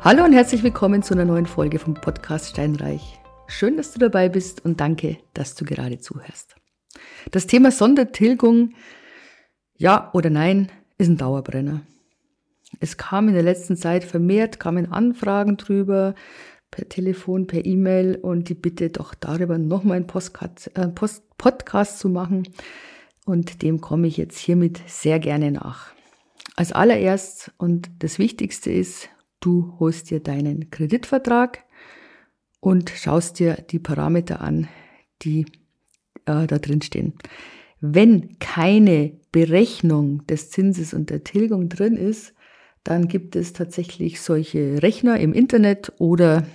Hallo und herzlich willkommen zu einer neuen Folge vom Podcast Steinreich. Schön, dass du dabei bist und danke, dass du gerade zuhörst. Das Thema Sondertilgung, ja oder nein, ist ein Dauerbrenner. Es kam in der letzten Zeit vermehrt, kamen Anfragen drüber, per Telefon, per E-Mail und die Bitte doch darüber nochmal einen Postcard, äh, Post, Podcast zu machen. Und dem komme ich jetzt hiermit sehr gerne nach. Als allererst und das Wichtigste ist, du holst dir deinen Kreditvertrag und schaust dir die Parameter an, die äh, da drin stehen. Wenn keine Berechnung des Zinses und der Tilgung drin ist, dann gibt es tatsächlich solche Rechner im Internet oder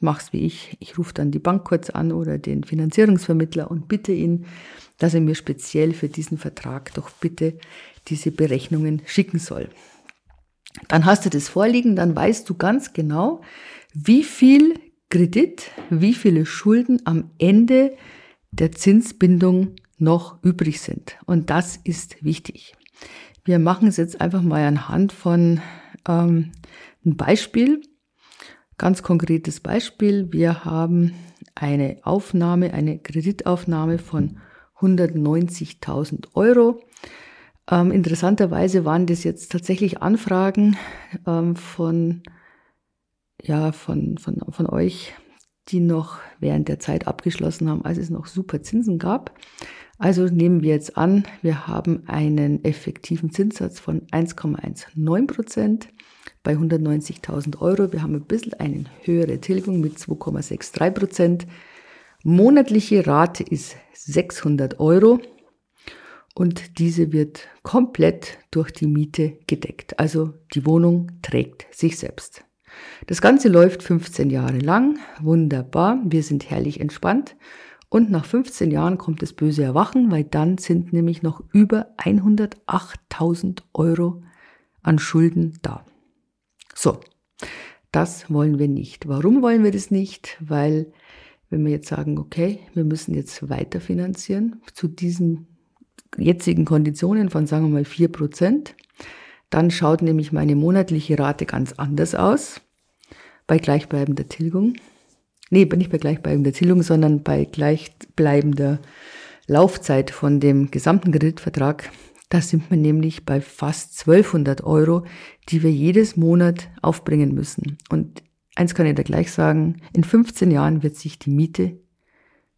mach's wie ich. Ich rufe dann die Bank kurz an oder den Finanzierungsvermittler und bitte ihn, dass er mir speziell für diesen Vertrag doch bitte diese Berechnungen schicken soll. Dann hast du das vorliegen, dann weißt du ganz genau, wie viel Kredit, wie viele Schulden am Ende der Zinsbindung noch übrig sind. Und das ist wichtig. Wir machen es jetzt einfach mal anhand von ähm, einem Beispiel. Ganz konkretes Beispiel. Wir haben eine Aufnahme, eine Kreditaufnahme von 190.000 Euro. Ähm, interessanterweise waren das jetzt tatsächlich Anfragen ähm, von, ja, von, von, von euch, die noch während der Zeit abgeschlossen haben, als es noch super Zinsen gab. Also nehmen wir jetzt an, wir haben einen effektiven Zinssatz von 1,19 Prozent bei 190.000 Euro. Wir haben ein bisschen eine höhere Tilgung mit 2,63 Prozent. Monatliche Rate ist 600 Euro und diese wird komplett durch die Miete gedeckt. Also die Wohnung trägt sich selbst. Das Ganze läuft 15 Jahre lang. Wunderbar. Wir sind herrlich entspannt. Und nach 15 Jahren kommt das böse Erwachen, weil dann sind nämlich noch über 108.000 Euro an Schulden da. So, das wollen wir nicht. Warum wollen wir das nicht? Weil wenn wir jetzt sagen, okay, wir müssen jetzt weiter finanzieren zu diesen jetzigen Konditionen von, sagen wir mal, 4 Prozent, dann schaut nämlich meine monatliche Rate ganz anders aus bei gleichbleibender Tilgung nee, nicht bei gleichbleibender Tilgung, sondern bei gleichbleibender Laufzeit von dem gesamten Kreditvertrag. Da sind wir nämlich bei fast 1200 Euro, die wir jedes Monat aufbringen müssen. Und eins kann ich da gleich sagen, in 15 Jahren wird sich die Miete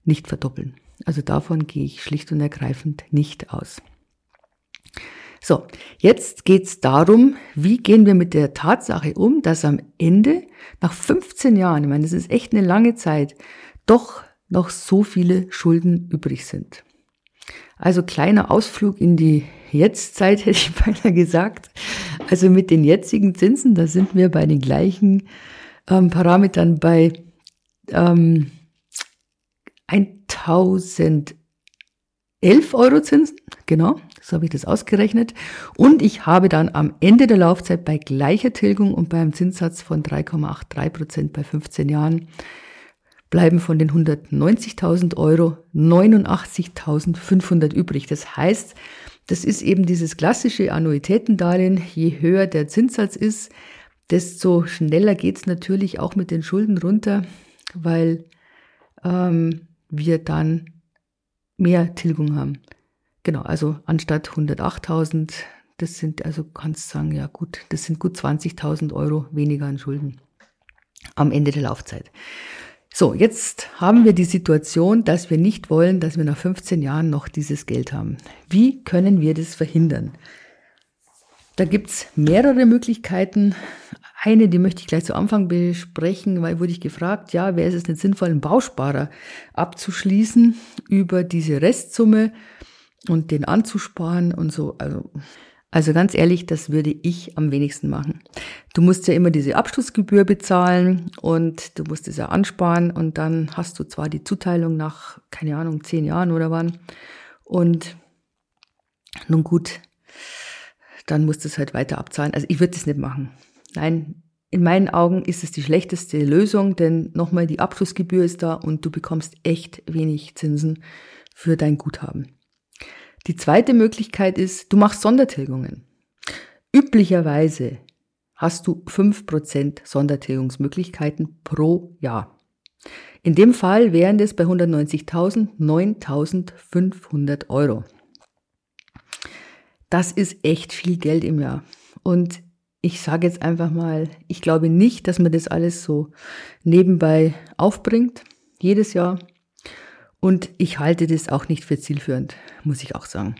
nicht verdoppeln. Also davon gehe ich schlicht und ergreifend nicht aus. So, jetzt geht's darum, wie gehen wir mit der Tatsache um, dass am Ende, nach 15 Jahren, ich meine, das ist echt eine lange Zeit, doch noch so viele Schulden übrig sind. Also kleiner Ausflug in die Jetztzeit, hätte ich beinahe gesagt. Also mit den jetzigen Zinsen, da sind wir bei den gleichen ähm, Parametern bei ähm, 1011 Euro Zinsen, genau. So habe ich das ausgerechnet. Und ich habe dann am Ende der Laufzeit bei gleicher Tilgung und beim Zinssatz von 3,83 Prozent bei 15 Jahren bleiben von den 190.000 Euro 89.500 übrig. Das heißt, das ist eben dieses klassische Annuitätendarlehen. Je höher der Zinssatz ist, desto schneller geht's natürlich auch mit den Schulden runter, weil ähm, wir dann mehr Tilgung haben. Genau, also anstatt 108.000, das sind, also kannst sagen, ja gut, das sind gut 20.000 Euro weniger an Schulden am Ende der Laufzeit. So, jetzt haben wir die Situation, dass wir nicht wollen, dass wir nach 15 Jahren noch dieses Geld haben. Wie können wir das verhindern? Da gibt's mehrere Möglichkeiten. Eine, die möchte ich gleich zu Anfang besprechen, weil wurde ich gefragt, ja, wäre es nicht sinnvoll, einen Bausparer abzuschließen über diese Restsumme und den anzusparen und so. Also, also ganz ehrlich, das würde ich am wenigsten machen. Du musst ja immer diese Abschlussgebühr bezahlen und du musst es ja ansparen und dann hast du zwar die Zuteilung nach, keine Ahnung, zehn Jahren oder wann. Und nun gut, dann musst du es halt weiter abzahlen. Also ich würde das nicht machen. Nein, in meinen Augen ist es die schlechteste Lösung, denn nochmal die Abschlussgebühr ist da und du bekommst echt wenig Zinsen für dein Guthaben. Die zweite Möglichkeit ist, du machst Sondertilgungen. Üblicherweise hast du 5% Sondertilgungsmöglichkeiten pro Jahr. In dem Fall wären es bei 190.000 9.500 Euro. Das ist echt viel Geld im Jahr. Und ich sage jetzt einfach mal, ich glaube nicht, dass man das alles so nebenbei aufbringt, jedes Jahr. Und ich halte das auch nicht für zielführend, muss ich auch sagen.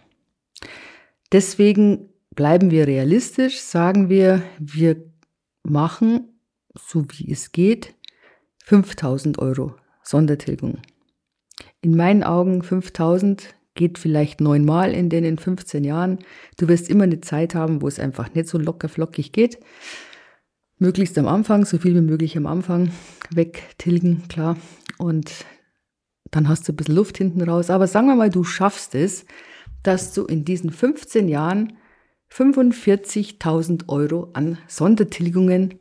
Deswegen bleiben wir realistisch, sagen wir, wir machen, so wie es geht, 5000 Euro Sondertilgung. In meinen Augen 5000 geht vielleicht neunmal in den 15 Jahren. Du wirst immer eine Zeit haben, wo es einfach nicht so locker flockig geht. Möglichst am Anfang, so viel wie möglich am Anfang wegtilgen, klar. Und dann hast du ein bisschen Luft hinten raus. Aber sagen wir mal, du schaffst es, dass du in diesen 15 Jahren 45.000 Euro an Sondertilgungen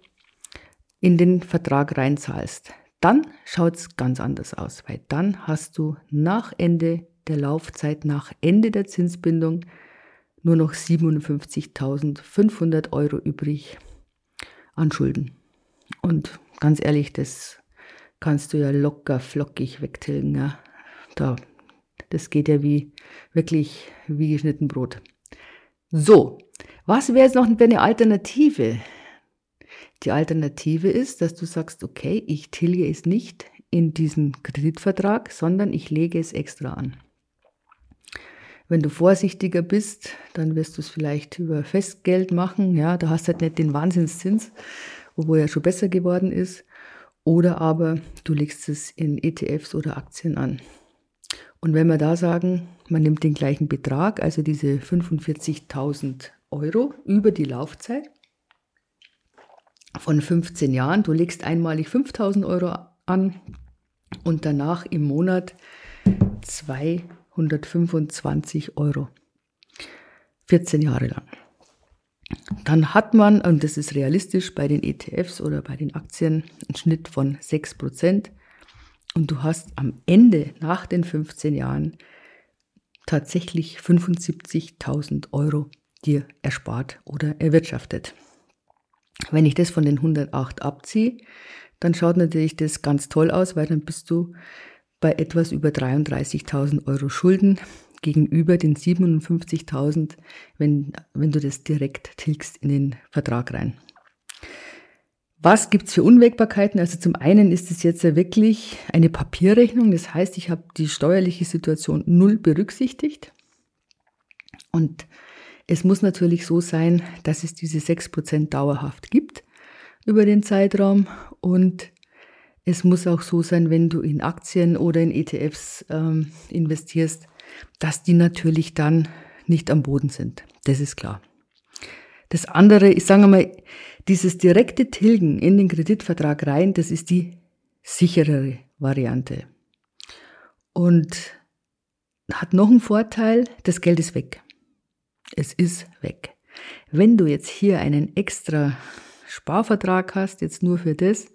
in den Vertrag reinzahlst. Dann schaut es ganz anders aus, weil dann hast du nach Ende der Laufzeit, nach Ende der Zinsbindung nur noch 57.500 Euro übrig an Schulden. Und ganz ehrlich, das kannst du ja locker flockig wegtilgen. Ja. Da, das geht ja wie wirklich wie geschnitten Brot. So, was wäre jetzt noch eine Alternative? Die Alternative ist, dass du sagst, okay, ich tilge es nicht in diesen Kreditvertrag, sondern ich lege es extra an. Wenn du vorsichtiger bist, dann wirst du es vielleicht über Festgeld machen. Ja, da hast du halt nicht den Wahnsinnszins, obwohl er schon besser geworden ist. Oder aber du legst es in ETFs oder Aktien an. Und wenn wir da sagen, man nimmt den gleichen Betrag, also diese 45.000 Euro über die Laufzeit von 15 Jahren, du legst einmalig 5.000 Euro an und danach im Monat 225 Euro. 14 Jahre lang. Dann hat man, und das ist realistisch bei den ETFs oder bei den Aktien, einen Schnitt von 6%. Und du hast am Ende, nach den 15 Jahren, tatsächlich 75.000 Euro dir erspart oder erwirtschaftet. Wenn ich das von den 108 abziehe, dann schaut natürlich das ganz toll aus, weil dann bist du bei etwas über 33.000 Euro Schulden gegenüber den 57.000, wenn, wenn du das direkt tilgst in den Vertrag rein. Was gibt's für Unwägbarkeiten? Also zum einen ist es jetzt ja wirklich eine Papierrechnung. Das heißt, ich habe die steuerliche Situation null berücksichtigt. Und es muss natürlich so sein, dass es diese 6% dauerhaft gibt über den Zeitraum. Und es muss auch so sein, wenn du in Aktien oder in ETFs ähm, investierst, dass die natürlich dann nicht am Boden sind. Das ist klar. Das andere, ich sage mal, dieses direkte Tilgen in den Kreditvertrag rein, das ist die sicherere Variante. Und hat noch einen Vorteil, das Geld ist weg. Es ist weg. Wenn du jetzt hier einen extra Sparvertrag hast, jetzt nur für das,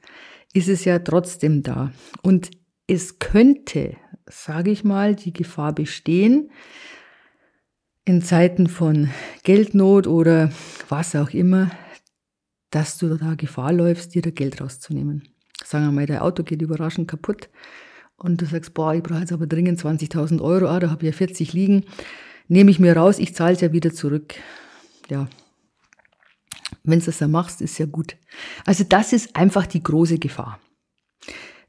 ist es ja trotzdem da. Und es könnte, sage ich mal, die Gefahr bestehen, in Zeiten von Geldnot oder was auch immer, dass du da Gefahr läufst, dir da Geld rauszunehmen. Sagen wir mal, dein Auto geht überraschend kaputt und du sagst, boah, ich brauche jetzt aber dringend 20.000 Euro, ah, da habe ich ja 40 liegen, nehme ich mir raus, ich zahle es ja wieder zurück. Ja, wenn du das dann machst, ist ja gut. Also das ist einfach die große Gefahr.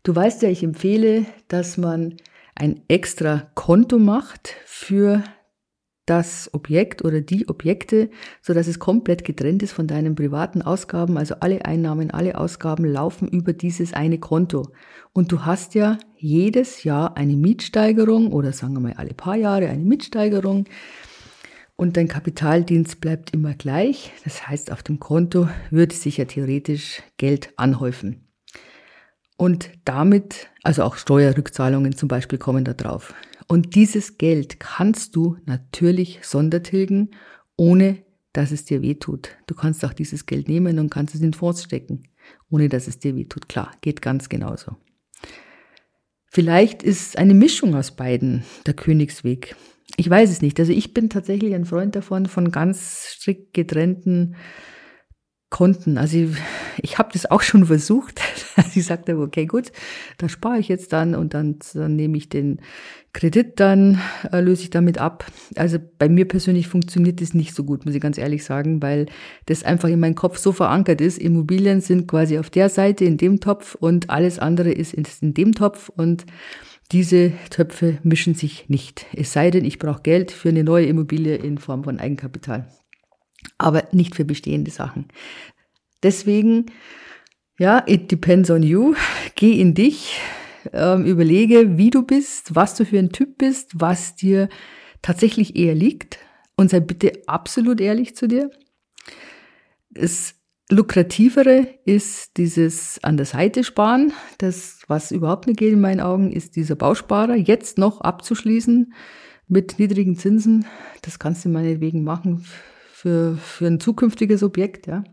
Du weißt ja, ich empfehle, dass man ein extra Konto macht für das Objekt oder die Objekte, so dass es komplett getrennt ist von deinen privaten Ausgaben. Also alle Einnahmen, alle Ausgaben laufen über dieses eine Konto. Und du hast ja jedes Jahr eine Mietsteigerung oder sagen wir mal alle paar Jahre eine Mietsteigerung. Und dein Kapitaldienst bleibt immer gleich. Das heißt, auf dem Konto würde sich ja theoretisch Geld anhäufen. Und damit, also auch Steuerrückzahlungen zum Beispiel kommen da drauf. Und dieses Geld kannst du natürlich sondertilgen, ohne dass es dir wehtut. Du kannst auch dieses Geld nehmen und kannst es in Fonds stecken, ohne dass es dir wehtut. Klar, geht ganz genauso. Vielleicht ist eine Mischung aus beiden der Königsweg. Ich weiß es nicht. Also ich bin tatsächlich ein Freund davon, von ganz strikt getrennten Konten. Also ich, ich habe das auch schon versucht. ich sagte, okay, gut, da spare ich jetzt dann und dann, dann nehme ich den Kredit dann, äh, löse ich damit ab. Also bei mir persönlich funktioniert das nicht so gut, muss ich ganz ehrlich sagen, weil das einfach in meinem Kopf so verankert ist. Immobilien sind quasi auf der Seite in dem Topf und alles andere ist in, in dem Topf und diese Töpfe mischen sich nicht. Es sei denn, ich brauche Geld für eine neue Immobilie in Form von Eigenkapital aber nicht für bestehende Sachen. Deswegen, ja, it depends on you. Geh in dich, ähm, überlege, wie du bist, was du für ein Typ bist, was dir tatsächlich eher liegt und sei bitte absolut ehrlich zu dir. Das lukrativere ist dieses an der Seite sparen. Das, was überhaupt nicht geht in meinen Augen, ist dieser Bausparer jetzt noch abzuschließen mit niedrigen Zinsen. Das kannst du meinetwegen machen für, für ein zukünftiges Objekt, ja.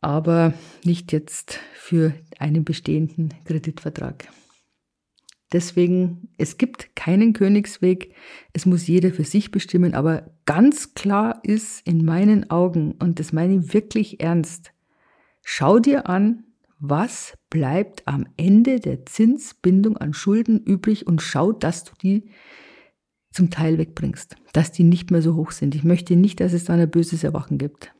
Aber nicht jetzt für einen bestehenden Kreditvertrag. Deswegen, es gibt keinen Königsweg, es muss jeder für sich bestimmen, aber ganz klar ist in meinen Augen, und das meine ich wirklich ernst, schau dir an, was bleibt am Ende der Zinsbindung an Schulden übrig und schau, dass du die zum Teil wegbringst, dass die nicht mehr so hoch sind. Ich möchte nicht, dass es da ein böses Erwachen gibt.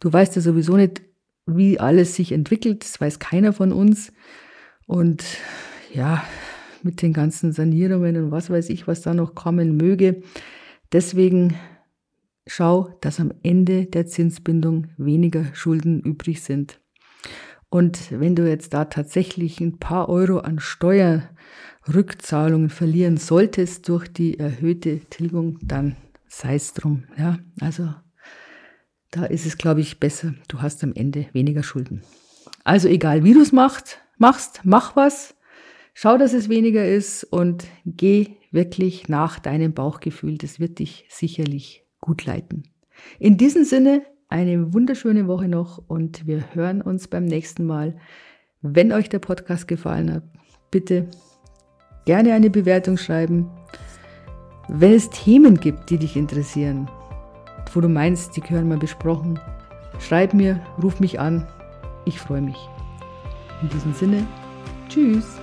Du weißt ja sowieso nicht, wie alles sich entwickelt, das weiß keiner von uns. Und ja, mit den ganzen Sanierungen und was weiß ich, was da noch kommen möge. Deswegen schau, dass am Ende der Zinsbindung weniger Schulden übrig sind. Und wenn du jetzt da tatsächlich ein paar Euro an Steuer Rückzahlungen verlieren solltest durch die erhöhte Tilgung, dann sei es drum. Ja, also da ist es, glaube ich, besser. Du hast am Ende weniger Schulden. Also egal, wie du es machst, machst, mach was. Schau, dass es weniger ist und geh wirklich nach deinem Bauchgefühl. Das wird dich sicherlich gut leiten. In diesem Sinne, eine wunderschöne Woche noch und wir hören uns beim nächsten Mal. Wenn euch der Podcast gefallen hat, bitte gerne eine Bewertung schreiben. Wenn es Themen gibt, die dich interessieren, wo du meinst, die gehören mal besprochen, schreib mir, ruf mich an. Ich freue mich. In diesem Sinne, tschüss.